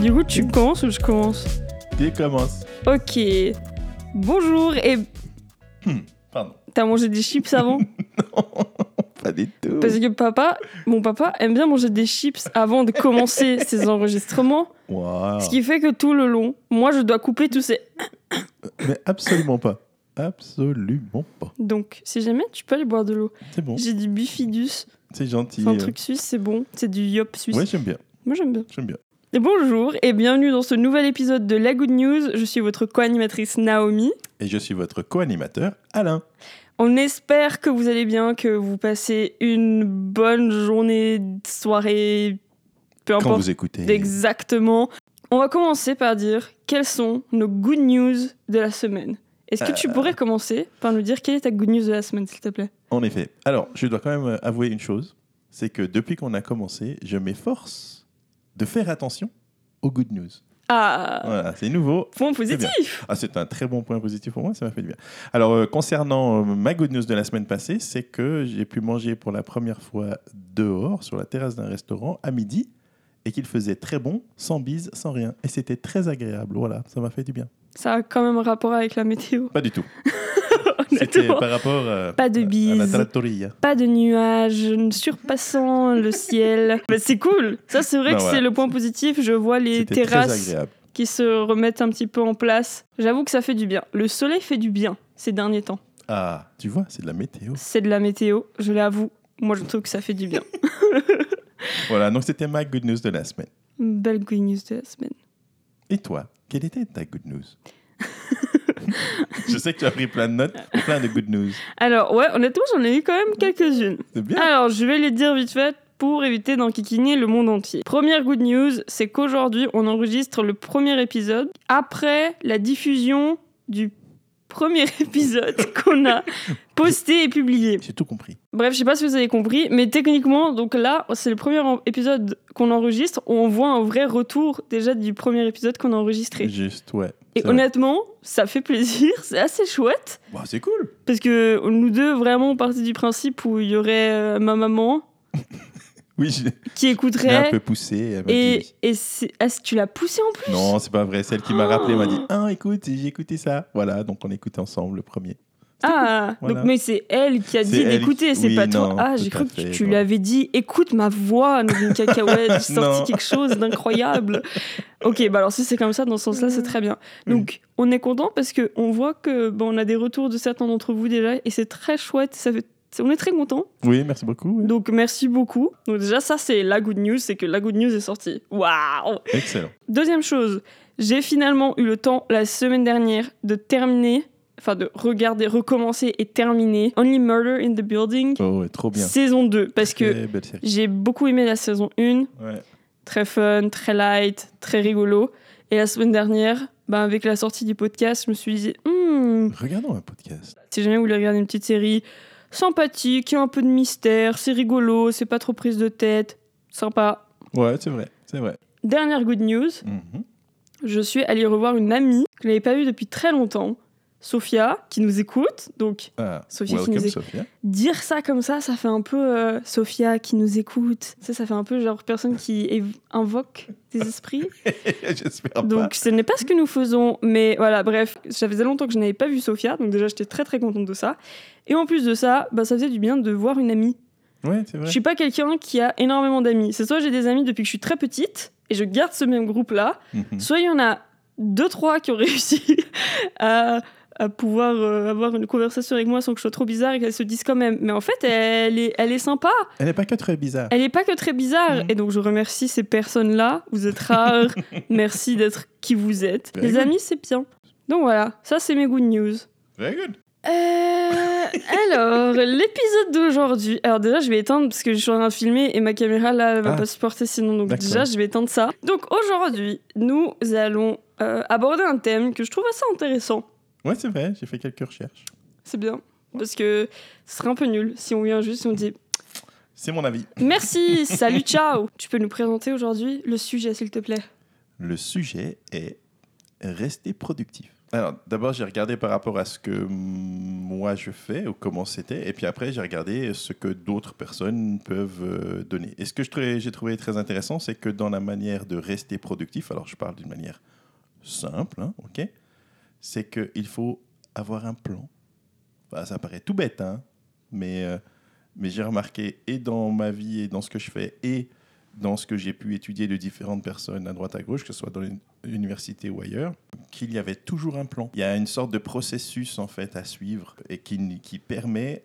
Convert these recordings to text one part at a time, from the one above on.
Du coup, tu commences ou je commence Qui commence Ok. Bonjour et. Pardon. T'as mangé des chips avant Pas du tout. Parce que papa, mon papa aime bien manger des chips avant de commencer ses enregistrements. Waouh. Ce qui fait que tout le long, moi je dois couper tous ces. Mais absolument pas. Absolument pas. Donc, si jamais, tu peux aller boire de l'eau. C'est bon. J'ai du bifidus. C'est gentil. C'est un truc suisse, c'est bon. C'est du yop suisse. Ouais, j'aime bien. Moi j'aime bien. J'aime bien. Bonjour et bienvenue dans ce nouvel épisode de La Good News. Je suis votre co-animatrice Naomi. Et je suis votre co-animateur, Alain. On espère que vous allez bien, que vous passez une bonne journée, soirée, peu Quand importe vous écoutez. exactement. On va commencer par dire quelles sont nos good news de la semaine. Est-ce que tu Euh. pourrais commencer par nous dire quelle est ta good news de la semaine, s'il te plaît? En effet. Alors, je dois quand même avouer une chose. C'est que depuis qu'on a commencé, je m'efforce de faire attention aux good news. Ah, Voilà, c'est nouveau. point positif Ah, c'est un très bon point positif pour moi, ça m'a fait du bien. Alors, euh, concernant euh, ma good news de la semaine passée, c'est que j'ai pu manger pour la première fois dehors, sur la terrasse d'un restaurant, à midi, et qu'il faisait très bon, sans bise, sans rien. Et c'était très agréable, voilà, ça m'a fait du bien. Ça a quand même un rapport avec la météo. Pas du tout. C'était par rapport euh, Pas de à la bise. trattoria. Pas de nuages surpassant le ciel. Bah, c'est cool. Ça, c'est vrai Ben que voilà. c'est le point positif. Je vois les terrasses qui se remettent un petit peu en place. J'avoue que ça fait du bien. Le soleil fait du bien ces derniers temps. Ah, tu vois, c'est de la météo. C'est de la météo, je l'avoue. Moi, je trouve que ça fait du bien. Voilà, donc c'était ma good news de la semaine. Belle good news de la semaine. Et toi, quelle était ta good news? Je sais que tu as pris plein de notes, plein de good news. Alors, ouais, honnêtement, j'en ai eu quand même quelques-unes. C'est bien. Alors, je vais les dire vite fait pour éviter d'enquiquiner le monde entier. Première good news, c'est qu'aujourd'hui, on enregistre le premier épisode après la diffusion du premier épisode qu'on a posté et publié. J'ai tout compris. Bref, je sais pas si vous avez compris, mais techniquement, donc là, c'est le premier épisode qu'on enregistre où on voit un vrai retour déjà du premier épisode qu'on a enregistré. Juste, ouais. Et vrai. honnêtement, ça fait plaisir, c'est assez chouette. Bah, c'est cool. Parce que nous deux, vraiment, on partait du principe où il y aurait euh, ma maman Oui, je qui l'ai un écouterait. peu poussé. Et, c'est- ah, tu l'as poussé en plus? Non, c'est pas vrai. Celle qui m'a rappelé m'a dit. Ah, écoute, j'ai écouté ça. Voilà, donc on écoutait ensemble le premier. Ah, Voilà. donc mais c'est elle qui a dit d'écouter, qui- c'est oui, pas toi. Ah, j'ai cru que tu non. lui avais dit écoute ma voix, une cacahuète, j'ai sorti quelque chose d'incroyable. ok, bah alors si c'est comme ça, dans ce sens-là, c'est très bien. Donc on est content parce que on voit que bon, on a des retours de certains d'entre vous déjà et c'est très chouette. Ça fait, on est très content. Oui, merci beaucoup. Donc merci beaucoup. Donc déjà ça c'est la good news, c'est que la good news est sortie. Waouh Excellent. Deuxième chose, j'ai finalement eu le temps la semaine dernière de terminer, enfin de regarder, recommencer et terminer Only Murder in the Building, Oh, ouais, trop bien. saison 2, parce que Très j'ai beaucoup aimé la saison 1, Ouais. très fun, très light, très rigolo. Et la semaine dernière, bah, avec la sortie du podcast, je me suis dit, Hmm, Regardons un podcast. si jamais vous voulez regarder une petite série sympathique, il y a un peu de mystère, c'est rigolo, c'est pas trop prise de tête, sympa. Ouais, c'est vrai. C'est vrai. Dernière good news, Mhm. je suis allée revoir une amie que je n'avais pas vue depuis très longtemps, Sophia, qui nous écoute. Donc, Ah, Sophia qui nous écoute. Sophia. dire ça comme ça, ça fait un peu euh, Sophia qui nous écoute. Ça, ça fait un peu genre personne qui invoque des esprits. J'espère pas. Donc, ce n'est pas ce que nous faisons. Mais voilà, bref, ça faisait longtemps que je n'avais pas vu Sophia. Donc, déjà, j'étais très très contente de ça. Et en plus de ça, bah, ça faisait du bien de voir une amie. Ouais, c'est vrai. Je suis pas quelqu'un qui a énormément d'amis. C'est soit j'ai des amis depuis que je suis très petite et je garde ce même groupe-là, Mhm. soit il y en a deux, trois qui ont réussi à, à pouvoir euh, avoir une conversation avec moi sans que je sois trop bizarre et qu'elles se disent quand même. Mais en fait, elle est, elle est sympa. Elle n'est pas que très bizarre. Elle est pas que très bizarre. Mhm. Et donc, je remercie ces personnes-là. Vous êtes rares. Merci d'être qui vous êtes. Very Les good. amis, c'est bien. Donc voilà, ça, c'est mes good news. Very good. Euh, alors, l'épisode d'aujourd'hui. Alors, déjà, je vais éteindre parce que je suis en train de filmer et ma caméra là, elle va Ah. pas supporter sinon. Donc, déjà, je vais éteindre ça. Donc, aujourd'hui, nous allons euh, aborder un thème que je trouve assez intéressant. Ouais, c'est vrai. J'ai fait quelques recherches. C'est bien. Parce que ce serait un peu nul si on vient juste et on dit C'est mon avis. merci, salut, ciao. Tu peux nous présenter aujourd'hui le sujet, s'il te plaît Le sujet est rester productif. Alors, d'abord, j'ai regardé par rapport à ce que moi je fais ou comment c'était. Et puis après, j'ai regardé ce que d'autres personnes peuvent euh, donner. Et ce que j'ai trouvé très intéressant, c'est que dans la manière de rester productif, alors je parle d'une manière simple, hein, ok, c'est qu'il faut avoir un plan. Ça paraît tout bête, hein, mais, euh, mais j'ai remarqué, et dans ma vie, et dans ce que je fais, et dans ce que j'ai pu étudier de différentes personnes à droite à gauche, que ce soit dans l'université ou ailleurs, qu'il y avait toujours un plan. Il y a une sorte de processus en fait à suivre et qui, qui permet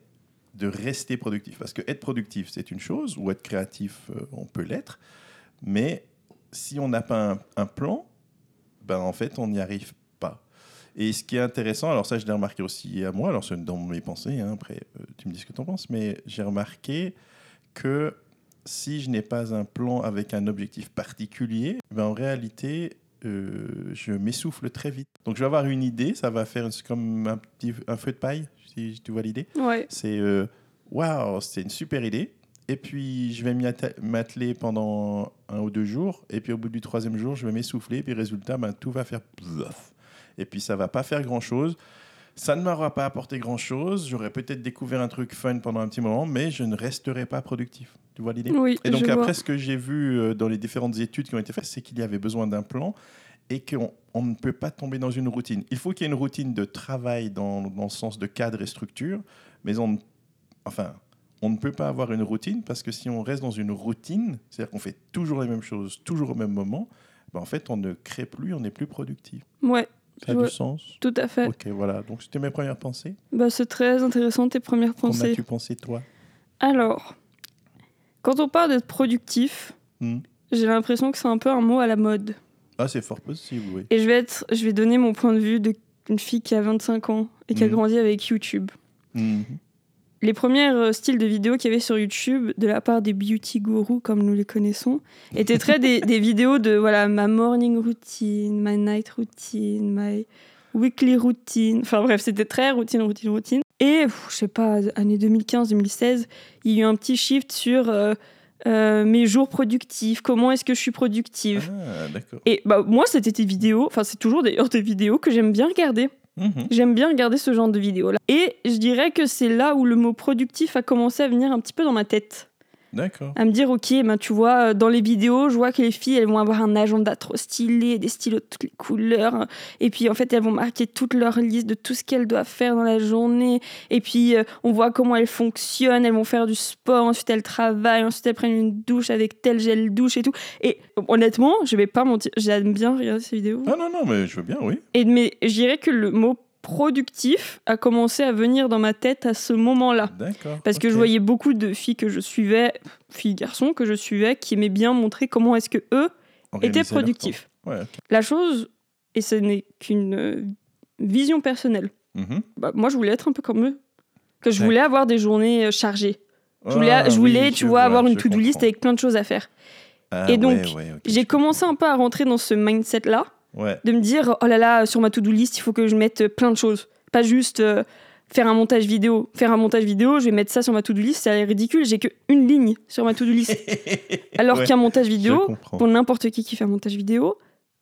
de rester productif. Parce que être productif, c'est une chose, ou être créatif, euh, on peut l'être, mais si on n'a pas un, un plan, ben en fait, on n'y arrive. Et ce qui est intéressant, alors ça, je l'ai remarqué aussi à moi, alors c'est dans mes pensées, hein, après, euh, tu me dis ce que tu en penses, mais j'ai remarqué que si je n'ai pas un plan avec un objectif particulier, ben en réalité, euh, je m'essouffle très vite. Donc je vais avoir une idée, ça va faire comme un petit un feu de paille, si tu vois l'idée. Ouais. C'est euh, waouh, c'est une super idée. Et puis je vais m'atteler pendant un ou deux jours. Et puis au bout du troisième jour, je vais m'essouffler. Et puis résultat, ben, tout va faire. Et puis ça va pas faire grand chose. Ça ne m'aura pas apporté grand chose. J'aurais peut-être découvert un truc fun pendant un petit moment, mais je ne resterai pas productif. Tu vois l'idée? Oui, et donc je après, vois. ce que j'ai vu euh, dans les différentes études qui ont été faites, c'est qu'il y avait besoin d'un plan et qu'on on ne peut pas tomber dans une routine. Il faut qu'il y ait une routine de travail dans, dans le sens de cadre et structure, mais on, enfin, on ne peut pas avoir une routine parce que si on reste dans une routine, c'est-à-dire qu'on fait toujours les mêmes choses, toujours au même moment, ben en fait, on ne crée plus, on n'est plus productif. Ouais, Ça a Ouais. du sens tout à fait. Ok, voilà. Donc, c'était mes premières pensées. Bah, c'est très intéressant tes premières pensées. as-tu pensé, toi? Alors, quand on parle d'être productif, Hmm. j'ai l'impression que c'est un peu un mot à la mode. Ah, c'est fort possible, oui. Et je vais, être, je vais donner mon point de vue d'une fille qui a 25 ans et qui a Mhm. grandi avec YouTube. Mhm. Les premiers euh, styles de vidéos qu'il y avait sur YouTube de la part des beauty gurus, comme nous les connaissons, étaient très des, des vidéos de voilà ma morning routine, my night routine, my weekly routine. Enfin bref, c'était très routine, routine, routine. Et je sais pas, année 2015-2016, il y a eu un petit shift sur euh, euh, mes jours productifs, comment est-ce que je suis productive. Ah. Et bah moi, c'était des vidéos, enfin c'est toujours d'ailleurs des vidéos que j'aime bien regarder. Mhm. J'aime bien regarder ce genre de vidéos-là. Et je dirais que c'est là où le mot productif a commencé à venir un petit peu dans ma tête. D'accord. À me dire, ok, ben, tu vois, euh, dans les vidéos, je vois que les filles, elles vont avoir un agenda trop stylé, des stylos de toutes les couleurs. Et puis, en fait, elles vont marquer toute leur liste de tout ce qu'elles doivent faire dans la journée. Et puis, euh, on voit comment elles fonctionnent. Elles vont faire du sport, ensuite elles travaillent, ensuite elles prennent une douche avec tel gel douche et tout. Et honnêtement, je vais pas mentir, j'aime bien regarder ces vidéos. Ah non, non, mais je veux bien, oui. Et, mais je dirais que le mot productif a commencé à venir dans ma tête à ce moment-là. Parce que je voyais beaucoup de filles que je suivais, filles garçons que je suivais, qui aimaient bien montrer comment est-ce que eux étaient productifs. Ouais. La chose, et ce n'est qu'une euh, vision personnelle, Mhm. bah, moi je voulais être un peu comme eux. Que je voulais avoir des journées euh, chargées. Je voulais, Ah, je voulais oui, tu je vois, avoir une to-do list avec plein de choses à faire. Ah, et donc, ouais, ouais, ok, J'ai commencé un peu à rentrer dans ce mindset-là. Ouais. de me dire oh là là sur ma to-do list il faut que je mette plein de choses. Pas juste euh, faire un montage vidéo. Faire un montage vidéo je vais mettre ça sur ma to-do list c'est ridicule j'ai qu'une ligne sur ma to-do list. Alors Ouais, qu'un montage vidéo pour n'importe qui qui fait un montage vidéo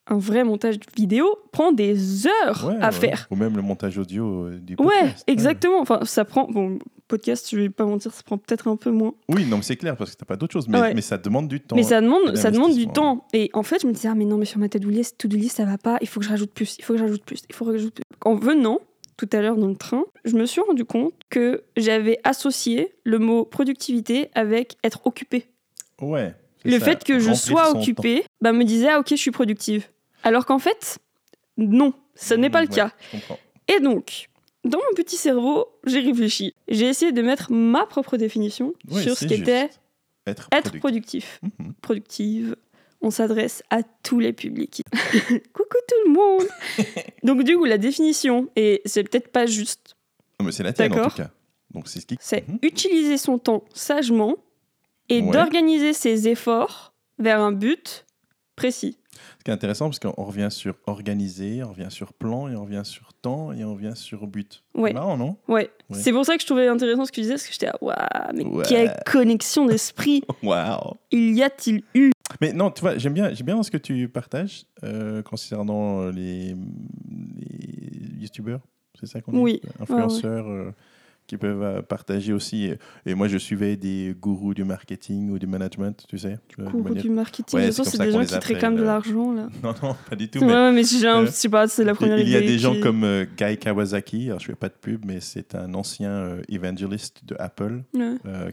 un vrai montage vidéo prend des heures Ouais, à ouais. faire. Ou même le montage audio euh, du ouais. exactement. Enfin ça prend bon podcast je vais pas mentir ça prend peut-être un peu moins Oui, non, mais c'est clair parce que t'as pas d'autre chose. Mais, Ouais. mais ça demande du temps. mais ça demande, et ça demande du temps. Et en fait, je me disais, ah, mais non, mais sur ma to-do list, to-do list, ça va pas. Il faut que je rajoute plus. Il faut que je rajoute plus. Il faut que je rajoute plus. En venant tout à l'heure dans le train, je me suis rendu compte que j'avais associé le mot productivité avec être occupé. Ouais. Le ça, fait que je sois occupé bah, me disait, ah, ok, je suis productive. Alors qu'en fait, non, ce temps. n'est pas le Ouais, cas. Et donc, dans mon petit cerveau, j'ai réfléchi. J'ai essayé de mettre ma propre définition Ouais, sur ce qu'était. Être, être productif. productif. Mhm. productive. On s'adresse à tous les publics. Coucou tout le monde Donc du coup, la définition, et c'est peut-être pas juste, Non, mais c'est la tienne en tout cas. Donc c'est ce qui. c'est Mhm. utiliser son temps sagement et Ouais. d'organiser ses efforts vers un but précis. Ce qui est intéressant parce qu'on revient sur organiser, on revient sur plan et on revient sur temps et on revient sur but. Ouais. C'est marrant, non? Ouais. Ouais. C'est pour ça que je trouvais intéressant ce que tu disais, parce que j'étais là, waouh, mais Ouais. quelle connexion d'esprit Waouh il y a-t-il eu? Mais non, tu vois, j'aime bien, j'aime bien ce que tu partages euh, concernant les, les youtubeurs. c'est ça qu'on dit? Oui. Influenceurs euh, qui peuvent euh, partager aussi. Et, moi, je suivais des gourous du marketing ou du management, tu sais. manière- du marketing. Ouais, c'est des gens qui te réclament de euh, l'argent, là. Non, non, pas du tout. Ouais, mais ouais, mais euh, je sais pas, c'est la première il y a idée des gens comme euh, Guy Kawasaki, alors je fais pas de pub, mais c'est un ancien euh, évangéliste de Apple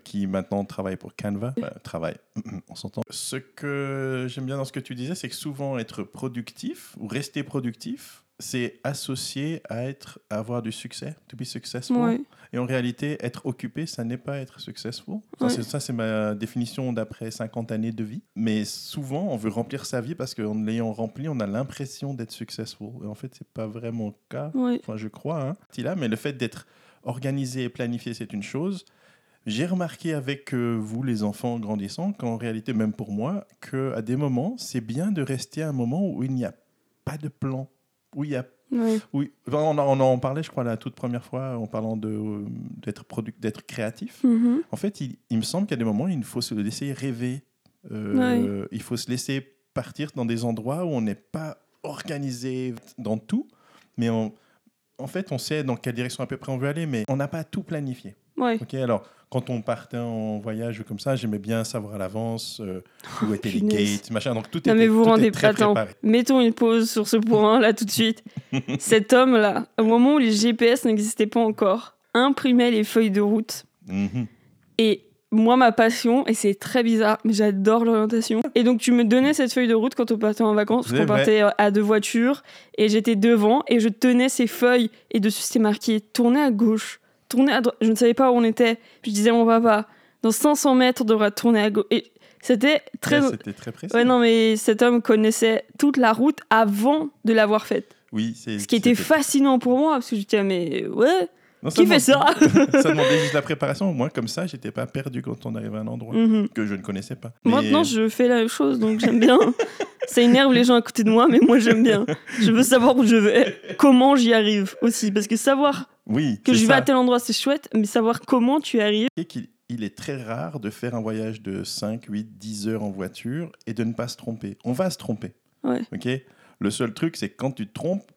qui maintenant travaille pour Canva. Travaille, on s'entend. Ce que j'aime bien dans ce que tu disais, c'est que souvent être productif ou rester productif, c'est associé à être, à avoir du succès, to be successful. Ouais. Et en réalité, être occupé, ça n'est pas être successful. Ça, Ouais. c'est- Ça, c'est ma définition d'après 50 années de vie. Mais souvent, on veut remplir sa vie parce qu'en l'ayant rempli, on a l'impression d'être successful. Et en fait, c'est pas vraiment le cas. Ouais. Enfin, je crois, hein. Mais le fait d'être organisé et planifié, c'est une chose. J'ai remarqué avec euh, vous, les enfants grandissants, qu'en réalité, même pour moi, qu'à des moments, c'est bien de rester à un moment où il n'y a pas de plan, où il y a Oui, Enfin, on, en- on en parlait, je crois, la toute première fois, en parlant euh, d'être, créatif. Mhm. En fait, il, il me semble qu'à des moments, il faut se laisser rêver. Euh, Il faut se laisser partir dans des endroits où on n'est pas organisé dans tout, mais on- en fait, on sait dans quelle direction à peu près on veut aller, mais on n'a pas tout planifié. Ouais. Ok, alors quand on partait en voyage ou comme ça, j'aimais bien savoir à l'avance euh, où étaient les gates, machin. Donc tout Non, était, mais vous tout rendez très préparé. mettons une pause sur ce point là tout de suite. Cet homme là, au moment où les GPS n'existaient pas encore, imprimait les feuilles de route Mhm. et moi ma passion et c'est très bizarre mais j'adore l'orientation et donc tu me donnais cette feuille de route quand on partait en vacances parce qu'on partait euh, à deux voitures et j'étais devant et je tenais ces feuilles et dessus c'était marqué tournez à gauche tournez à droite je ne savais pas où on était puis je disais à mon papa dans 500 mètres on devra tourner à gauche et c'était très Ouais, C'était très précis. Ouais, non, mais cet homme connaissait toute la route avant de l'avoir faite. Oui, c'est Ce qui était fascinant pour moi, parce que je disais, mais ouais, Non, qui fait ça Ça demandait juste la préparation. Moi, comme ça, j'étais pas perdu quand on arrivait à un endroit Mhm. que je ne connaissais pas. Mais- Maintenant, je fais la même chose, donc j'aime bien. ça énerve les gens à côté de moi, mais moi, j'aime bien. Je veux savoir où je vais, comment j'y arrive aussi, parce que savoir oui, que je vais ça. à tel endroit, c'est chouette, mais savoir comment tu y arrives, Et il est très rare de faire un voyage de 5, 8, 10 heures en voiture et de ne pas se tromper. On va se tromper. Ouais. Ok? Le seul truc, c'est que quand tu te trompes,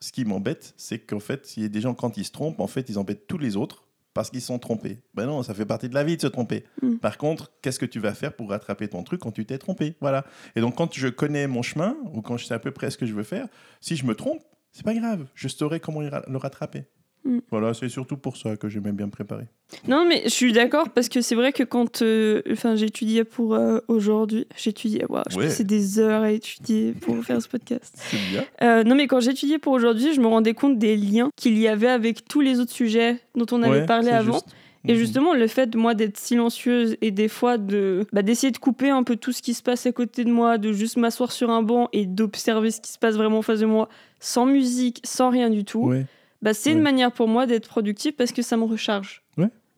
ce qui m'embête, c'est qu'en fait, il y a des gens, quand ils se trompent, en fait, ils embêtent tous les autres parce qu'ils sont trompés. Ben non, ça fait partie de la vie de se tromper. Mm. Par contre, qu'est-ce que tu vas faire pour rattraper ton truc quand tu t'es trompé? Voilà. Et donc, quand je connais mon chemin ou quand je sais à peu près ce que je veux faire, si je me trompe, c'est pas grave. Je saurai comment le rattraper. Mm. Voilà, c'est surtout pour ça que j'aime bien me préparer. Non, mais je suis d'accord parce que c'est vrai que quand euh, enfin, j'étudiais pour euh, aujourd'hui, j'étudiais, waouh, je Ouais. passais des heures à étudier pour faire ce podcast. C'est bien. Euh, non, mais quand j'étudiais pour aujourd'hui, je me rendais compte des liens qu'il y avait avec tous les autres sujets dont on avait Ouais, parlé avant. juste. Et Mhm. justement, le fait de moi d'être silencieuse et des fois de bah, d'essayer de couper un peu tout ce qui se passe à côté de moi, de juste m'asseoir sur un banc et d'observer ce qui se passe vraiment en face de moi, sans musique, sans rien du tout, Ouais, bah, c'est Ouais. une manière pour moi d'être productive parce que ça me recharge.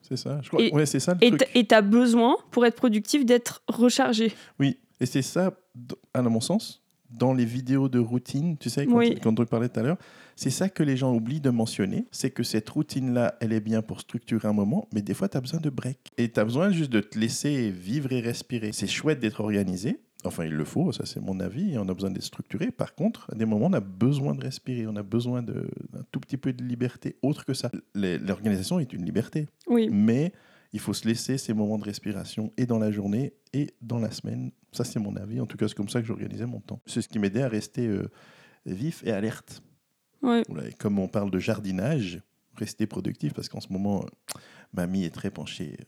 c'est ça. Je crois. Et- ouais, c'est ça le Et truc. t- Et t'as besoin, pour être productif, d'être rechargé. Oui, et c'est ça, à mon sens, dans les vidéos de routine, tu sais, quand, Oui. quand on parlait tout à l'heure, c'est ça que les gens oublient de mentionner, c'est que cette routine-là, elle est bien pour structurer un moment, mais des fois, tu as besoin de break. Et tu as besoin juste de te laisser vivre et respirer. C'est chouette d'être organisé. Enfin, il le faut, ça c'est mon avis, on a besoin d'être structuré. Par contre, à des moments, on a besoin de respirer, on a besoin d'un tout petit peu de liberté autre que ça. L'organisation est une liberté Oui. mais il faut se laisser ces moments de respiration et dans la journée et dans la semaine. Ça, c'est mon avis. En tout cas, c'est comme ça que j'organisais mon temps. C'est ce qui m'aidait à rester euh, vif et alerte. Ouais. Voilà, et comme on parle de jardinage, rester productif, parce qu'en ce moment, mamie est très penchée euh,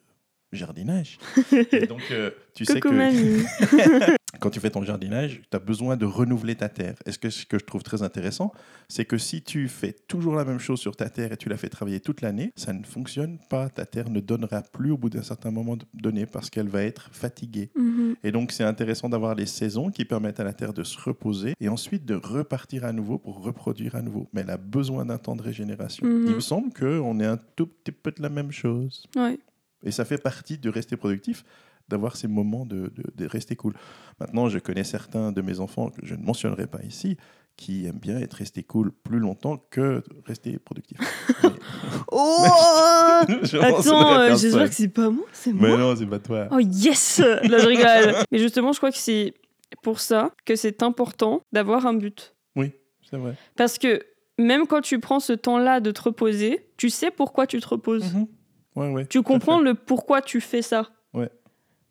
jardinage. et donc, euh, tu sais que mamie. quand tu fais ton jardinage, tu as besoin de renouveler ta terre. Et ce que, ce que je trouve très intéressant, c'est que si tu fais toujours la même chose sur ta terre et tu la fais travailler toute l'année, ça ne fonctionne pas. Ta terre ne donnera plus au bout d'un certain moment donné parce qu'elle va être fatiguée. Mhm. Et donc, c'est intéressant d'avoir les saisons qui permettent à la terre de se reposer et ensuite de repartir à nouveau pour reproduire à nouveau. Mais elle a besoin d'un temps de régénération. Mhm. Il me semble qu'on est un tout petit peu de la même chose. Ouais. Et ça fait partie de rester productif, d'avoir ces moments de, de- de rester cool. Maintenant, je connais certains de mes enfants, que je ne mentionnerai pas ici, qui aiment bien être restés cool plus longtemps que rester productif. Mais- Oh Je Attends, euh, j'espère que c'est pas moi, c'est moi. Mais non, c'est pas toi. Oh yes Là, je rigole. Mais justement, je crois que c'est pour ça que c'est important d'avoir un but. C'est vrai. Parce que même quand tu prends ce temps-là de te reposer, tu sais pourquoi tu te reposes. Mhm. Ouais, ouais. Tu comprends le pourquoi tu fais ça.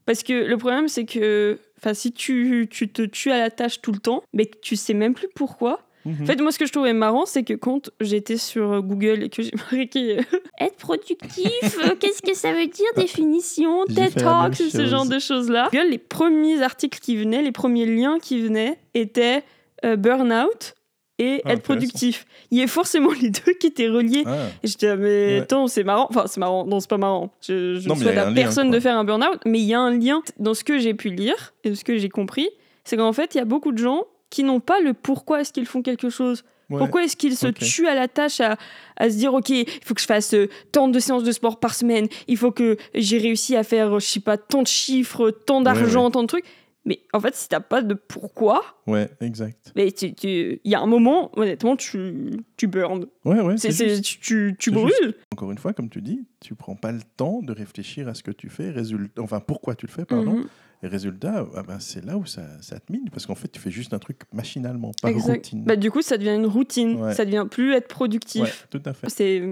Parce que le problème, c'est que si tu, tu te tues à la tâche tout le temps, mais tu sais même plus pourquoi. Mhm. En fait, moi, ce que je trouvais marrant, c'est que quand j'étais sur Google et que j'ai marqué euh, être productif, euh, qu'est-ce que ça veut dire, définition, TED Talks, ce genre de choses-là. Google, les premiers articles qui venaient, les premiers liens qui venaient étaient euh, burn-out et Ah, être productif. Il y a forcément les deux qui étaient reliés. Ah, Et j'étais là, mais Ouais. attends, c'est marrant. Enfin, c'est marrant. Non, c'est pas marrant. Je, je Non, souhaite a à lien, personne de faire un burn-out, mais il y a un lien dans ce que j'ai pu lire et ce que j'ai compris. C'est qu'en fait, il y a beaucoup de gens qui n'ont pas le pourquoi est-ce qu'ils font quelque chose. ouais. Pourquoi est-ce qu'ils se tuent à la tâche à, à se dire, OK, il faut que je fasse euh, tant de séances de sport par semaine, il faut que j'ai réussi à faire, euh, je sais pas, tant de chiffres, tant d'argent, tant de trucs. Mais en fait, si t'as pas de pourquoi, Ouais, exact. mais il y a un moment, honnêtement, tu, tu burns. Ouais, ouais. C'est- c'est tu tu, brûles. Encore une fois, comme tu dis, tu prends pas le temps de réfléchir à ce que tu fais, résultat, enfin pourquoi tu le fais, pardon. Mhm. Et résultat, ah ben, c'est là où ça, ça te mine, parce qu'en fait, tu fais juste un truc machinalement, par Exact. routine. Bah, du coup, ça devient une routine. Ouais. Ça devient plus être productif. ouais, tout à fait. C'est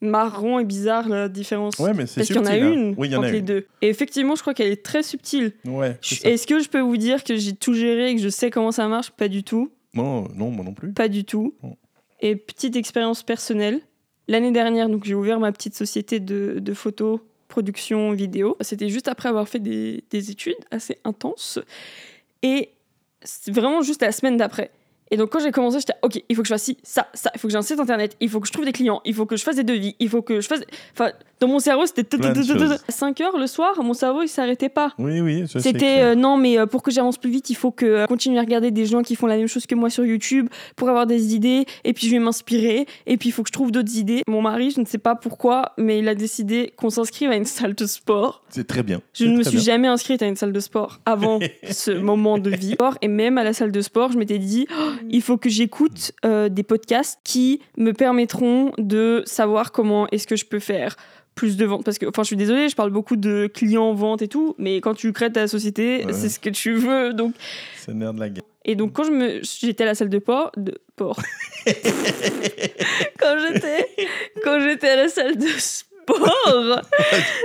marrant et bizarre la différence. Ouais, mais c'est Parce qu'il y en a hein. une Oui, il y en entre a les une. deux. Et effectivement, je crois qu'elle est très subtile. Ouais. Est-ce que je peux vous dire que j'ai tout géré et que je sais comment ça marche? Pas du tout. Non, non, moi non plus. Pas du tout. Non. Et petite expérience personnelle. L'année dernière, donc j'ai ouvert ma petite société de, de photos, production, vidéo. C'était juste après avoir fait des, des études assez intenses. Et c'est vraiment juste la semaine d'après. Et donc quand j'ai commencé, j'étais ok, il faut que je fasse ci, ça, ça, il faut que j'ai un site internet, il faut que je trouve des clients, il faut que je fasse des devis, il faut que je fasse. Enfin, dans mon cerveau, c'était. À 5 heures le soir, mon cerveau, il s'arrêtait pas. Oui, oui, C'était euh, non, mais euh, pour que j'avance plus vite, il faut que euh, continuer à regarder des gens qui font la même chose que moi sur YouTube pour avoir des idées. Et puis je vais m'inspirer. Et puis il faut que je trouve d'autres idées. Mon mari, je ne sais pas pourquoi, mais il a décidé qu'on s'inscrive à une salle de sport. c'est très bien. Je ne me suis bien. jamais inscrite à une salle de sport avant ce moment de vie. Et même à la salle de sport, je m'étais dit, Oh, il faut que j'écoute euh, des podcasts qui me permettront de savoir comment est-ce que je peux faire plus de ventes. Parce que, enfin, je suis désolée, je parle beaucoup de clients, ventes et tout, mais quand tu crées ta société, Ouais. c'est ce que tu veux. Donc, C'est le nerf de la guerre. et donc, quand je me, j'étais à la salle de port, de port. quand j'étais, quand j'étais à la salle de sport,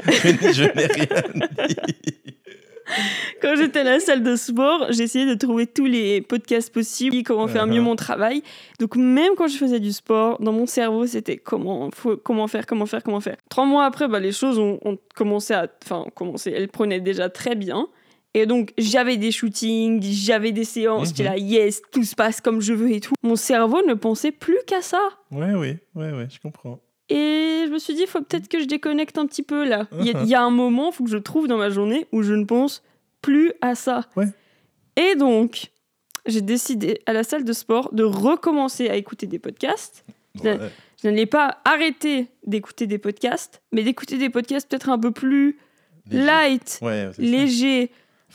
je je n'ai rien dit. Quand j'étais à la salle de sport, j'essayais de trouver tous les podcasts possibles, comment faire mieux Uh-huh. mon travail. Donc, même quand je faisais du sport, dans mon cerveau, c'était comment, faut, comment faire, comment faire, comment faire. Trois mois après, bah, les choses ont, ont commencé à, enfin, commencé, elles prenaient déjà très bien. Et donc, j'avais des shootings, j'avais des séances, Mhm. j'étais là, yes, tout se passe comme je veux et tout. Mon cerveau ne pensait plus qu'à ça. Ouais, oui, ouais, ouais, je comprends. Et je me suis dit, il faut peut-être que je déconnecte un petit peu là. Il y, a- il y a un moment, il faut que je trouve dans ma journée où je ne pense plus à ça. Ouais. Et donc, j'ai décidé à la salle de sport de recommencer à écouter des podcasts. Je- Ouais. Je n'allais pas arrêter d'écouter des podcasts, mais d'écouter des podcasts peut-être un peu plus Léger. light, Ouais, c'est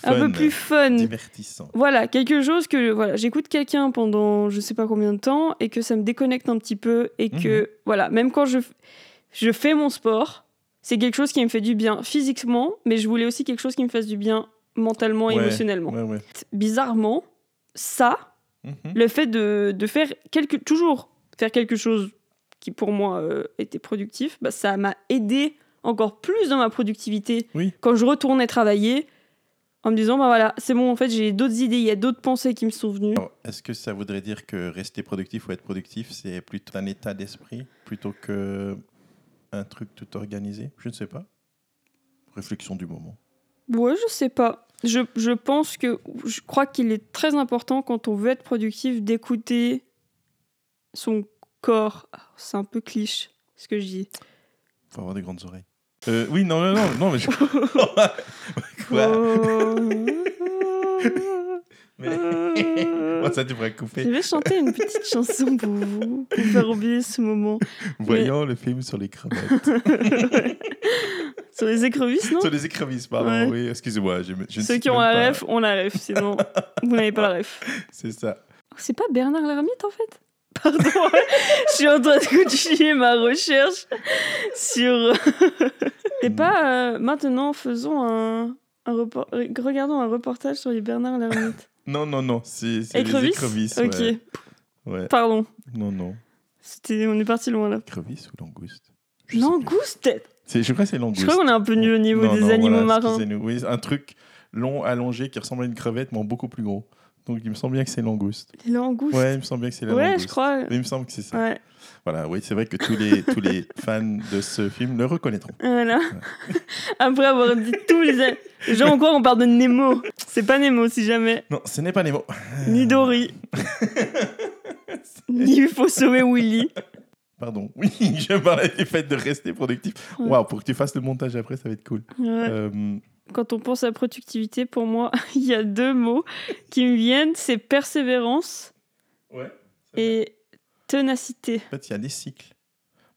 un peu plus fun. divertissant. Voilà, quelque chose que voilà, j'écoute quelqu'un pendant je sais pas combien de temps et que ça me déconnecte un petit peu et que Mhm. voilà, même quand je je fais mon sport, c'est quelque chose qui me fait du bien physiquement, mais je voulais aussi quelque chose qui me fasse du bien mentalement et Ouais, émotionnellement. Ouais, ouais. Bizarrement, ça, Mhm. le fait de, de faire quelque toujours faire quelque chose qui pour moi euh, était productif, bah, ça m'a aidé encore plus dans ma productivité Oui. quand je retournais travailler en me disant bah voilà c'est bon en fait j'ai d'autres idées il y a d'autres pensées qui me sont venues Est-ce que ça voudrait dire que rester productif ou être productif, c'est plutôt un état d'esprit plutôt que un truc tout organisé? Je ne sais pas. Réflexion du moment. ouais je sais pas je, je pense que je crois qu'il est très important quand on veut être productif d'écouter son corps c'est un peu cliché ce que je dis faut avoir des grandes oreilles. Euh, oui, non, non, non, non, mais je... Quoi Mais... Ça, tu pourrais Je couper. vais chanter une petite chanson pour vous, pour faire oublier ce moment. Voyant le film sur les cravates. Sur les écrevisses, non sur les écrevisses, pardon. Ouais. Oui, excusez-moi. Je, je ne Ceux qui ont la pas. ref ont la ref, sinon vous n'avez pas la ref. C'est ça. C'est pas Bernard Lhermitte en fait? Pardon, je suis en train de continuer ma recherche sur. C'est pas euh, maintenant faisons un, un repor- regardons un reportage sur les Bernard Lhermitte. Non, non, non. C'est Écrevisses écrevisses. Ok, ouais. Ouais. pardon. Non, non. C'était, on est parti loin là. Crevice ou langouste? Je. Langouste Je crois que c'est Je langouste. crois qu'on est un peu nul au niveau Non, des non, animaux voilà, marins. Oui, un truc long, allongé, qui ressemble à une crevette, mais en beaucoup plus gros. Donc il me semble bien que c'est langouste. Les langoustes. Ouais, il me semble bien que c'est la Ouais, langouste. je crois. Mais il me semble que c'est ça. Ouais, Voilà, oui, c'est vrai que tous les, tous les fans de ce film le reconnaîtront. voilà. Après avoir dit tous les. Les gens vont croire qu'on parle de Nemo. C'est pas Nemo si jamais. Non, ce n'est pas Nemo. Ni Dory. Ni il faut sauver Willy. Pardon. Oui, je parlais du fait de rester productif. Ouais. Waouh, pour que tu fasses le montage après, ça va être cool. Ouais. Euh, Quand on pense à productivité, pour moi, il y a deux mots qui me viennent c'est persévérance ouais. et ténacité. En fait, il y a des cycles.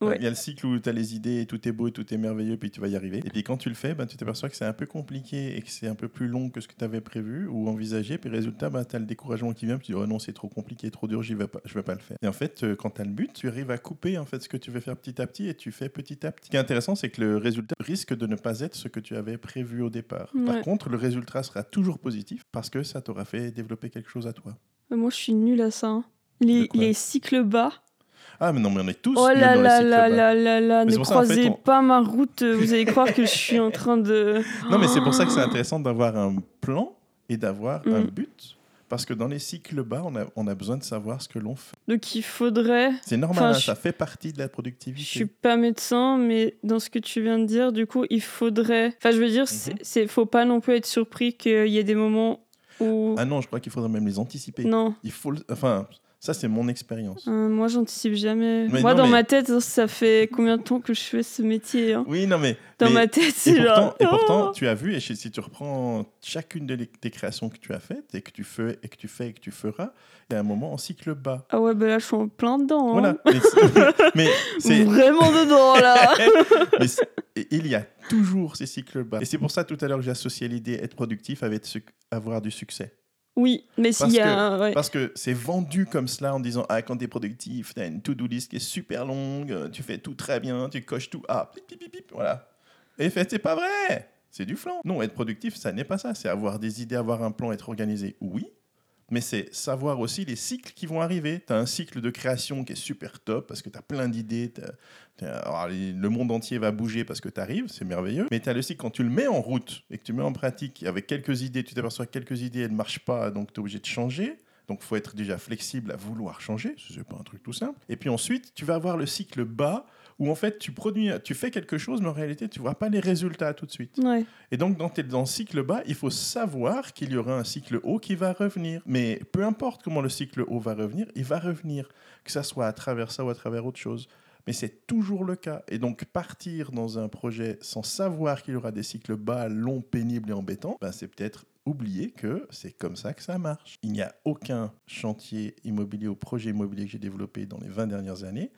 Ouais. Il y a le cycle où tu as les idées, et tout est beau, tout est merveilleux, puis tu vas y arriver. Et puis quand tu le fais, ben, tu t'aperçois que c'est un peu compliqué et que c'est un peu plus long que ce que tu avais prévu ou envisagé. Puis résultat, ben, tu as le découragement qui vient, puis tu dis oh non, c'est trop compliqué, trop dur, j'y vais pas, je vais pas le faire. Et en fait, euh, quand tu as le but, tu arrives à couper en fait ce que tu veux faire petit à petit et tu fais petit à petit. Ce qui est intéressant, c'est que le résultat risque de ne pas être ce que tu avais prévu au départ. Par contre, le résultat sera toujours positif parce que ça t'aura fait développer quelque chose à toi. Moi, je suis nulle à ça. hein. Les, les cycles bas. Ah, mais non, mais on est tous. Oh là là là là là là, ne c'est pour ça, en fait, croisez on- pas ma route, vous allez croire que je suis en train de... Non, mais c'est pour ça que c'est intéressant d'avoir un plan et d'avoir un Mm. but. Parce que dans les cycles bas, on a, on a besoin de savoir ce que l'on fait. Donc il faudrait... C'est normal, Enfin, hein, je- ça fait partie de la Je productivité. suis pas médecin, mais dans ce que tu viens de dire, du coup, il faudrait... Enfin, je veux dire, c'est- Mhm. c'est faut pas non plus être surpris qu'il y ait des moments où... Ah non, je crois qu'il faudrait même les anticiper. non, Il faut, enfin, ça c'est mon expérience. Euh, moi j'anticipe jamais. Mais moi non, dans mais- ma tête, ça fait combien de temps que je fais ce métier hein Oui, non mais. Dans mais- ma tête, c'est genre... et pourtant, oh tu as vu, et si tu reprends chacune de les- des créations que tu as faites et que tu fais et que tu fais et que tu feras, il y a un moment en cycle bas. Ah ouais, bah là je suis en plein dedans. hein. Voilà. Mais c'est- Vraiment dedans là. Mais il y a toujours ces cycles bas. Et c'est pour ça tout à l'heure que j'ai associé l'idée être productif avec avoir du succès. Oui, mais s'il y a... ouais. Parce que c'est vendu comme cela en disant Ah, quand tu es productif, tu as une to-do list qui est super longue, euh, tu fais tout très bien, tu coches tout. Ah, pip, pip, pip, pip, voilà. Et fait, c'est pas vrai. C'est du flan. Non, être productif, ça n'est pas ça. C'est avoir des idées, avoir un plan, être organisé. Oui. Mais c'est savoir aussi les cycles qui vont arriver. Tu as un cycle de création qui est super top parce que tu as plein d'idées. Alors, les- le monde entier va bouger parce que tu arrives, c'est merveilleux. Mais tu as le cycle quand tu le mets en route et que tu mets en pratique avec quelques idées, tu t'aperçois que quelques idées, elles ne marchent pas, donc tu es obligé de changer. Donc, il faut être déjà flexible à vouloir changer. Ce n'est pas un truc tout simple. Et puis ensuite, tu vas avoir le cycle bas où en fait, tu produis, tu fais quelque chose, mais en réalité, tu vois pas les résultats tout de suite. Ouais. Et donc, quand tu es dans le cycle bas, il faut savoir qu'il y aura un cycle haut qui va revenir. Mais peu importe comment le cycle haut va revenir, il va revenir. Que ça soit à travers ça ou à travers autre chose. Mais c'est toujours le cas. Et donc, partir dans un projet sans savoir qu'il y aura des cycles bas, longs, pénibles et embêtants, ben, c'est peut-être oublier que c'est comme ça que ça marche. Il n'y a aucun chantier immobilier ou projet immobilier que j'ai développé dans les 20 dernières années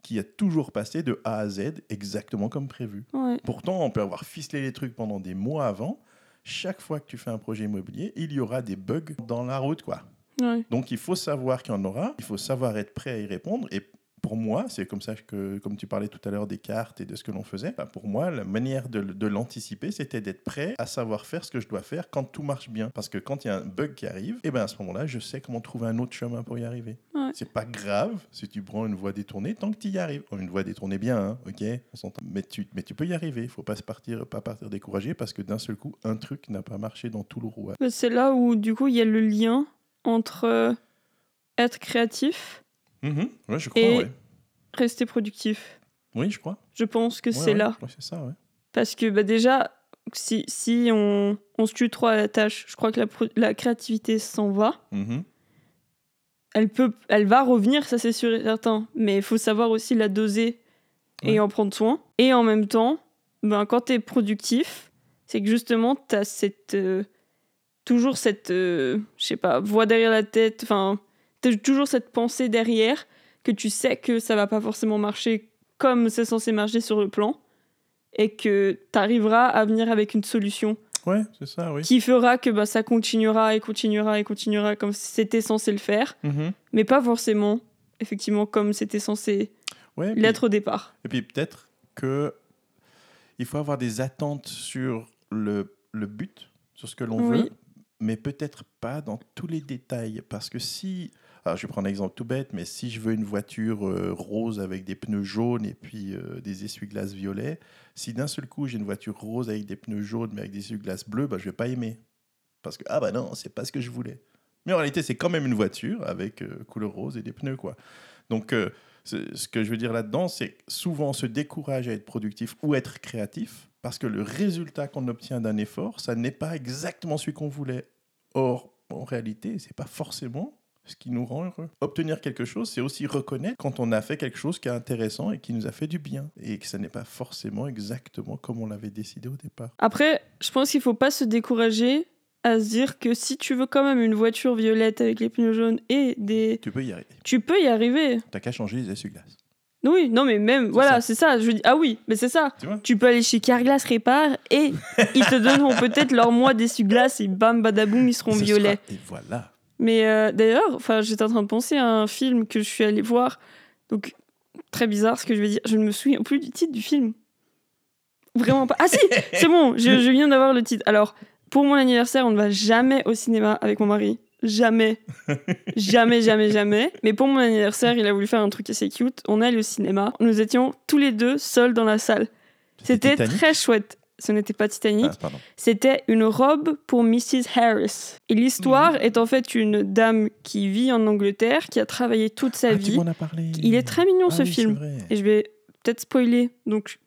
qui a toujours passé de A à Z exactement comme prévu. Ouais. Pourtant, on peut avoir ficelé les trucs pendant des mois avant. Chaque fois que tu fais un projet immobilier, il y aura des bugs dans la route, quoi. Ouais. Donc, il faut savoir qu'il y en aura. Il faut savoir être prêt à y répondre. Et pour moi, c'est comme ça que, comme tu parlais tout à l'heure des cartes et de ce que l'on faisait, bah, pour moi, la manière de, de l'anticiper, c'était d'être prêt à savoir faire ce que je dois faire quand tout marche bien. Parce que quand il y a un bug qui arrive, et ben à ce moment-là, je sais comment trouver un autre chemin pour y arriver. Ouais. C'est pas grave si tu prends une voie détournée tant que tu y arrives. Une voie détournée bien, hein, ok, on s'entend. Mais tu, mais tu peux y arriver. Il faut pas se partir, pas partir découragé parce que d'un seul coup, un truc n'a pas marché dans tout le rouage. C'est là où, du coup, il y a le lien entre euh, être créatif, Mhm, ouais, je crois, Et- ouais. rester productif. Oui, je crois. Je pense que Ouais, c'est là. je que c'est ça. Parce que bah, déjà, si, si on, on se tue trop à la tâche, je crois que la, la créativité s'en va. Mhm. Elle, peut, elle va revenir, ça c'est sûr et certain. Mais il faut savoir aussi la doser et en prendre soin. Et en même temps, ben, quand tu es productif, c'est que justement, tu as cette, euh, toujours cette, euh, je sais pas, voix derrière la tête, enfin, toujours cette pensée derrière que tu sais que ça va pas forcément marcher comme c'est censé marcher sur le plan et que tu arriveras à venir avec une solution Ouais, c'est ça, oui. qui fera que bah, ça continuera et continuera et continuera comme c'était censé le faire, Mhm. mais pas forcément, effectivement, comme c'était censé Ouais, l'être au départ. Et puis peut-être que il faut avoir des attentes sur le, le but, sur ce que l'on Oui. veut, mais peut-être pas dans tous les détails. Parce que si. Je vais prendre un exemple tout bête, mais si je veux une voiture euh, rose avec des pneus jaunes et puis euh, des essuie-glaces violets, si d'un seul coup j'ai une voiture rose avec des pneus jaunes mais avec des essuie-glaces bleus, bah, je vais pas aimer. Parce que, ah bah non, c'est pas ce que je voulais. Mais en réalité, c'est quand même une voiture avec euh, couleur rose et des pneus, quoi. Donc, ce que je veux dire là-dedans, c'est souvent on se décourage à être productif ou être créatif parce que le résultat qu'on obtient d'un effort, ça n'est pas exactement celui qu'on voulait. Or, en réalité, c'est pas forcément ce qui nous rend heureux. Obtenir quelque chose, c'est aussi reconnaître quand on a fait quelque chose qui est intéressant et qui nous a fait du bien et que ça n'est pas forcément exactement comme on l'avait décidé au départ. Après, je pense qu'il faut pas se décourager à se dire que si tu veux quand même une voiture violette avec les pneus jaunes et des... Tu peux y arriver. Tu peux y arriver. T'as qu'à changer les essuie-glaces. Oui, non mais même, voilà, c'est ça. Je dis, ah oui, mais c'est ça. Tu Tu peux aller chez Carglass Répare et ils te donneront peut-être leur mois d'essuie-glace et bam, badaboum, ils seront violets. sera- Et voilà. Mais euh, d'ailleurs, enfin, j'étais en train de penser à un film que je suis allée voir. Donc, très bizarre ce que je vais dire. Je ne me souviens plus du titre du film. Vraiment pas. Ah si, c'est bon, je, je viens d'avoir le titre. Alors, pour mon anniversaire, on ne va jamais au cinéma avec mon mari. Jamais. jamais, jamais, jamais. Mais pour mon anniversaire, il a voulu faire un truc assez cute. On est allé au cinéma. Nous étions tous les deux seuls dans la salle. C'était très chouette. Ce n'était pas Titanic. Ah. C'était une robe pour Mrs. Harris. Et l'histoire Mhm. est en fait une dame qui vit en Angleterre, qui a travaillé toute sa Ah, vie. parlé. Il est très mignon Ah ce oui, film. Et je vais peut-être spoiler, donc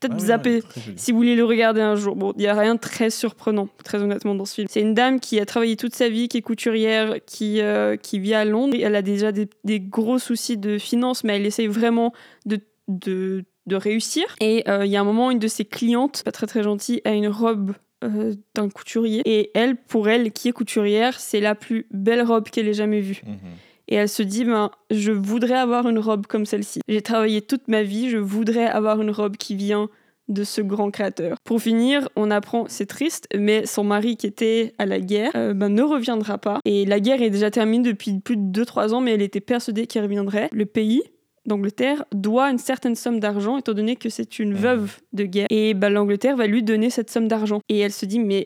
peut-être oui, zapper. Si vous voulez le regarder un jour, bon, il n'y a rien de très surprenant, très honnêtement, dans ce film. C'est une dame qui a travaillé toute sa vie, qui est couturière, qui, euh, qui vit à Londres. Et Elle a déjà des, des gros soucis de finances, mais elle essaye vraiment de, de, de réussir. Et euh, il y a un moment, une de ses clientes, pas très très gentille, a une robe euh, d'un couturier. Et elle, pour elle, qui est couturière, c'est la plus belle robe qu'elle ait jamais vue. Mhm. Et elle se dit, ben, je voudrais avoir une robe comme celle-ci. J'ai travaillé toute ma vie, je voudrais avoir une robe qui vient de ce grand créateur. Pour finir, on apprend, c'est triste, mais son mari qui était à la guerre euh, ben, ne reviendra pas. Et la guerre est déjà terminée depuis plus de 2-3 ans, mais elle était persuadée qu'il reviendrait. Le pays d'Angleterre doit une certaine somme d'argent, étant donné que c'est une Mhm. veuve de guerre. Et ben, l'Angleterre va lui donner cette somme d'argent. Et elle se dit, mais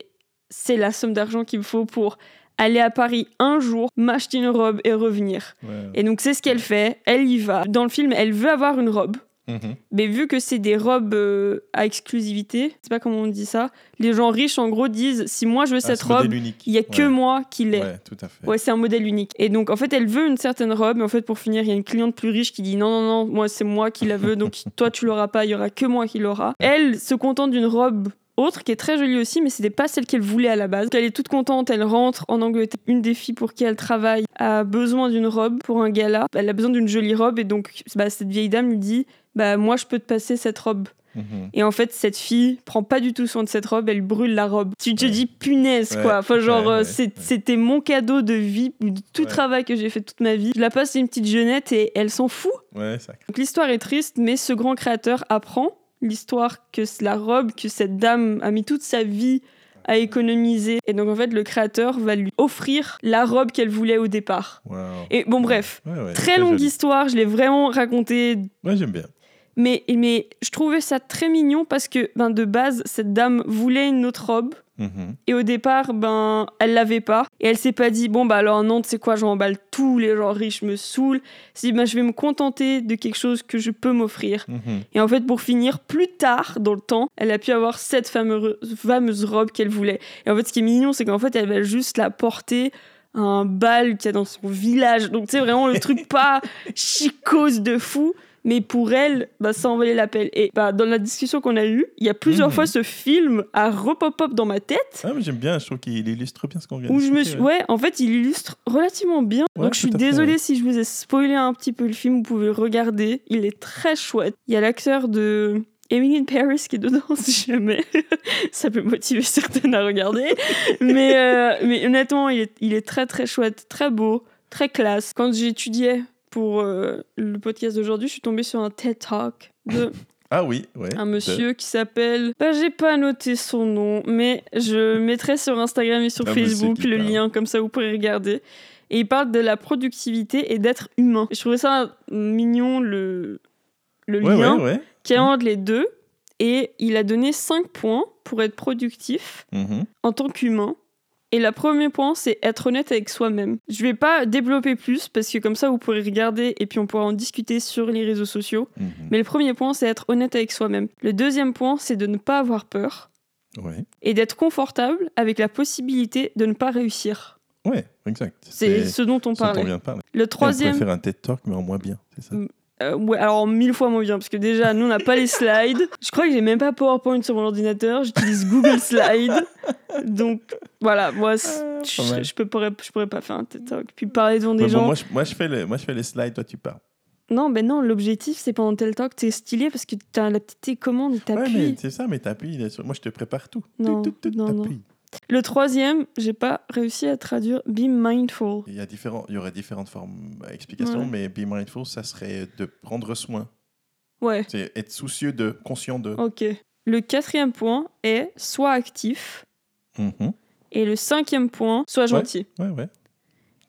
c'est la somme d'argent qu'il me faut pour aller à Paris un jour, m'acheter une robe et revenir. Ouais. Et donc c'est ce qu'elle fait, elle y va. Dans le film, elle veut avoir une robe, Mhm. mais vu que c'est des robes euh, à exclusivité, c'est pas comment on dit ça, les gens riches en gros disent si moi je veux Ah, cette ce robe, unique. il y a que Ouais. moi qui l'ai. Ouais, tout à fait. Ouais, c'est un modèle unique. Et donc, en fait, elle veut une certaine robe, mais en fait, pour finir, il y a une cliente plus riche qui dit non, non, non, moi, c'est moi qui la veux, donc toi, tu l'auras pas, il y aura que moi qui l'aura. Elle se contente d'une robe autre qui est très jolie aussi, mais c'était pas celle qu'elle voulait à la base. Donc, elle est toute contente, elle rentre en Angleterre. Une des filles pour qui elle travaille a besoin d'une robe pour un gala. Elle a besoin d'une jolie robe, et donc, bah, cette vieille dame lui dit bah, moi, je peux te passer cette robe. Mhm. Et en fait, cette fille prend pas du tout soin de cette robe, elle brûle la robe. Tu te Ouais. dis punaise, Ouais, quoi. Enfin, genre, ouais, euh, c'était mon cadeau de vie, de tout travail que j'ai fait toute ma vie. Je la passe à une petite jeunette et elle s'en fout. Ouais, ça. Donc l'histoire est triste, mais ce grand créateur apprend l'histoire que la robe que cette dame a mis toute sa vie à économiser. Et donc, en fait, le créateur va lui offrir la robe qu'elle voulait au départ. Wow. Et bon, bref. Ouais, ouais, Très longue joli. histoire, je l'ai vraiment racontée Ouais, j'aime bien. Mais, mais je trouvais ça très mignon parce que ben, de base, cette dame voulait une autre robe. Mhm. Et au départ, ben, elle l'avait pas. Et elle s'est pas dit, bon, bah alors non, tu sais quoi, j'emballe tous les gens riches me saoulent. Elle dit, ben, je vais me contenter de quelque chose que je peux m'offrir. Mhm. Et en fait, pour finir, plus tard dans le temps, elle a pu avoir cette fameuse, fameuse robe qu'elle voulait. Et en fait, ce qui est mignon, c'est qu'en fait, elle va juste la porter à un bal qu'il y a dans son village. Donc, tu sais, vraiment le truc pas chicose de fou. Mais pour elle, bah, ça en valait la. Et bah, dans la discussion qu'on a eue, il y a plusieurs Mhm. fois ce film a repop-up dans ma tête. Ah, mais j'aime bien, je trouve qu'il illustre bien ce qu'on vient de Où je me suis... Ouais, en fait, il illustre relativement bien. Ouais, Donc, je suis à fait, désolée si je vous ai spoilé un petit peu le film. Vous pouvez le regarder. Il est très chouette. Il y a l'acteur de Emily in Paris qui est dedans, si jamais. Ça peut motiver certaines à regarder. mais, euh, mais honnêtement, il est, il est très, très chouette, très beau, très classe. Quand j'étudiais pour euh, le podcast d'aujourd'hui, je suis tombée sur un TED Talk de Ah oui, ouais. un monsieur qui s'appelle. Bah, j'ai pas noté son nom, mais je mettrai sur Instagram et sur monsieur Facebook qui le lien, comme ça vous pourrez regarder. Et il parle de la productivité et d'être humain. Je trouvais ça mignon le, le Ouais, lien ouais, ouais. qui entre les deux. Et il a donné 5 points pour être productif Mhm. en tant qu'humain. Et le premier point, c'est être honnête avec soi-même. Je vais pas développer plus parce que comme ça, vous pourrez regarder et puis on pourra en discuter sur les réseaux sociaux. Mhm. Mais le premier point, c'est être honnête avec soi-même. Le deuxième point, c'est de ne pas avoir peur Ouais. et d'être confortable avec la possibilité de ne pas réussir. Ouais, exact. C'est ce dont on dont on parlait. vient de parler. Le On troisième, préfère un TED Talk, mais en moins bien, c'est ça? Mm. Euh, ouais, alors mille fois moins bien, parce que déjà, nous, on n'a pas les slides. Je crois que j'ai même pas PowerPoint sur mon ordinateur, j'utilise Google Slides. Donc, voilà, moi, c'est- Ah, je, je, peux, pourrais, je pourrais pas faire un TED Talk. Puis parler devant des bon, gens. moi, je, moi, je fais le, moi, je fais les slides, toi, tu parles. Non, ben non, l'objectif, c'est pendant TED Talk, t'es stylé parce que t'as la petite télécommande et Ouais, t'appuies. mais c'est ça, mais t'appuies. Moi, je te prépare tout. Non, Tout, tout, tout, non, non. Le troisième, j'ai pas réussi à traduire Be Mindful. Il y, a différents, il y aurait différentes formes, explications, Ouais. mais be mindful, ça serait de prendre soin. Ouais, C'est être soucieux de, conscient de. ok. Le quatrième point est sois actif. Mhm. Et le cinquième point, sois gentil. Ouais, ouais,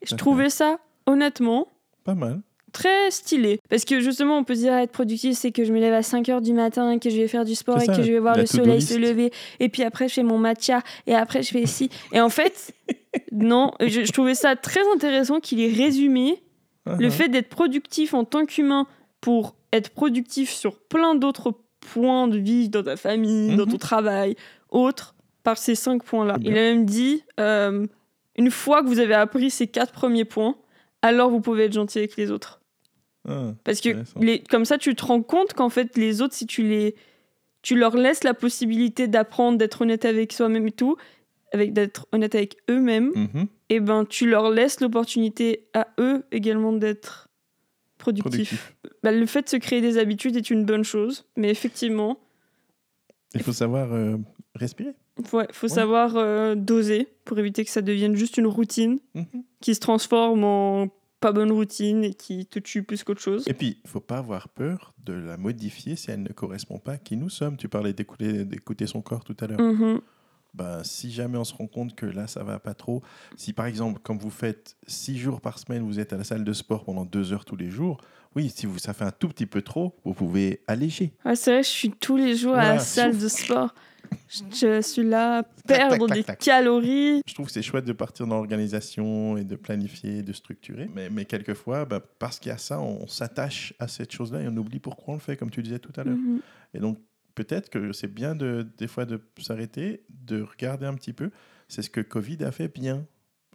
Je trouvais ça, honnêtement, pas mal. Très stylé. Parce que justement, on peut se dire être productif, c'est que je me lève à 5 heures du matin, que je vais faire du sport et ça, que je vais voir le soleil se lever. Et puis après, je fais mon matcha. Et après, je fais ci. Et en fait, non, je, je trouvais ça très intéressant qu'il ait résumé le Uh-huh. fait d'être productif en tant qu'humain pour être productif sur plein d'autres points de vie, dans ta famille, dans ton travail, autres, par ces cinq points-là. Il a même dit, euh, une fois que vous avez appris ces quatre premiers points, alors vous pouvez être gentil avec les autres. Ah, Parce que les, comme ça, tu te rends compte qu'en fait, les autres, si tu les, tu leur laisses la possibilité d'apprendre, d'être honnête avec soi-même et tout, avec d'être honnête avec eux-mêmes, mhm. et ben tu leur laisses l'opportunité à eux également d'être productifs. Productif. Bah, le fait de se créer des habitudes est une bonne chose, mais effectivement, Il faut savoir euh, respirer. il faut, Ouais. savoir euh, doser pour éviter que ça devienne juste une routine Mhm. qui se transforme en pas bonne routine et qui te tue plus qu'autre chose. Et puis, il faut pas avoir peur de la modifier si elle ne correspond pas à qui nous sommes. Tu parlais d'écouter son corps tout à l'heure. Ben, si jamais on se rend compte que là, ça va pas trop, si par exemple, comme vous faites six jours par semaine, vous êtes à la salle de sport pendant deux heures tous les jours, oui, si vous, ça fait un tout petit peu trop, vous pouvez alléger. Ouais, c'est vrai, je suis tous les jours à la salle de sport. Je, je suis là à Tac, tac, perdre tac, des calories. Je trouve que c'est chouette de partir dans l'organisation et de planifier, de structurer, mais, mais quelquefois, ben, parce qu'il y a ça, on s'attache à cette chose-là et on oublie pourquoi on le fait, comme tu disais tout à l'heure. Mhm. Et donc, peut-être que c'est bien de, des fois de s'arrêter, de regarder un petit peu. C'est ce que Covid a fait bien,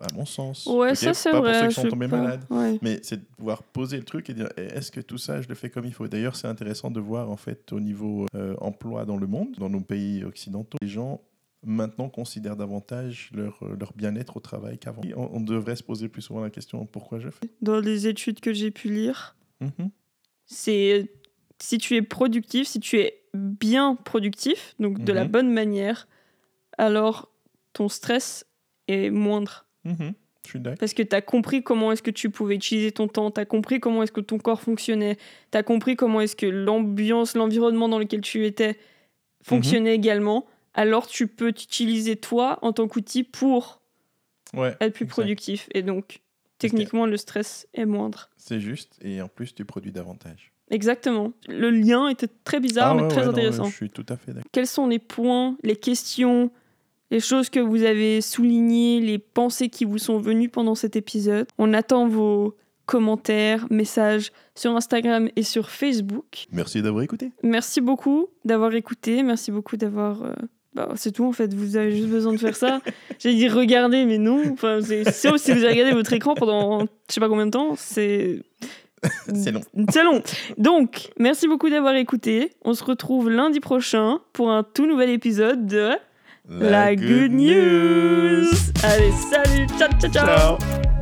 à mon sens. Ouais, Ok, ça c'est pas vrai. pour ceux qui sont tombés pas. malades. Ouais. Mais c'est de pouvoir poser le truc et dire eh, est-ce que tout ça, je le fais comme il faut? D'ailleurs, c'est intéressant de voir en fait au niveau euh, emploi dans le monde, dans nos pays occidentaux, les gens maintenant considèrent davantage leur, euh, leur bien-être au travail qu'avant. On, on devrait se poser plus souvent la question pourquoi je fais? Dans les études que j'ai pu lire, Mhm. c'est si tu es productif, si tu es bien productif, donc de la Mhm. bonne manière, alors ton stress est moindre. Mhm. Je suis d'accord. Parce que tu as compris comment est-ce que tu pouvais utiliser ton temps, tu as compris comment est-ce que ton corps fonctionnait, tu as compris comment est-ce que l'ambiance, l'environnement dans lequel tu étais fonctionnait également. Alors tu peux t'utiliser toi en tant qu'outil pour Ouais, être plus Exact. productif. Et donc, techniquement, le stress est moindre. c'est juste. Et en plus, tu produis davantage. Exactement. Le lien était très bizarre, Ah mais ouais, très ouais, non, intéressant. je suis tout à fait d'accord. Quels sont les points, les questions, les choses que vous avez soulignées, les pensées qui vous sont venues pendant cet épisode On attend vos commentaires, messages sur Instagram et sur Facebook. Merci d'avoir écouté. Merci beaucoup d'avoir écouté, merci beaucoup d'avoir... euh, bah, c'est tout en fait, vous avez juste besoin de faire ça. J'ai dit regarder, mais non. Enfin, c'est si vous avez regardé votre écran pendant je sais pas combien de temps. C'est C'est long. c'est long. Donc, merci beaucoup d'avoir écouté. On se retrouve lundi prochain pour un tout nouvel épisode de La, Good News. Allez, salut, ciao, ciao, ciao. Ciao.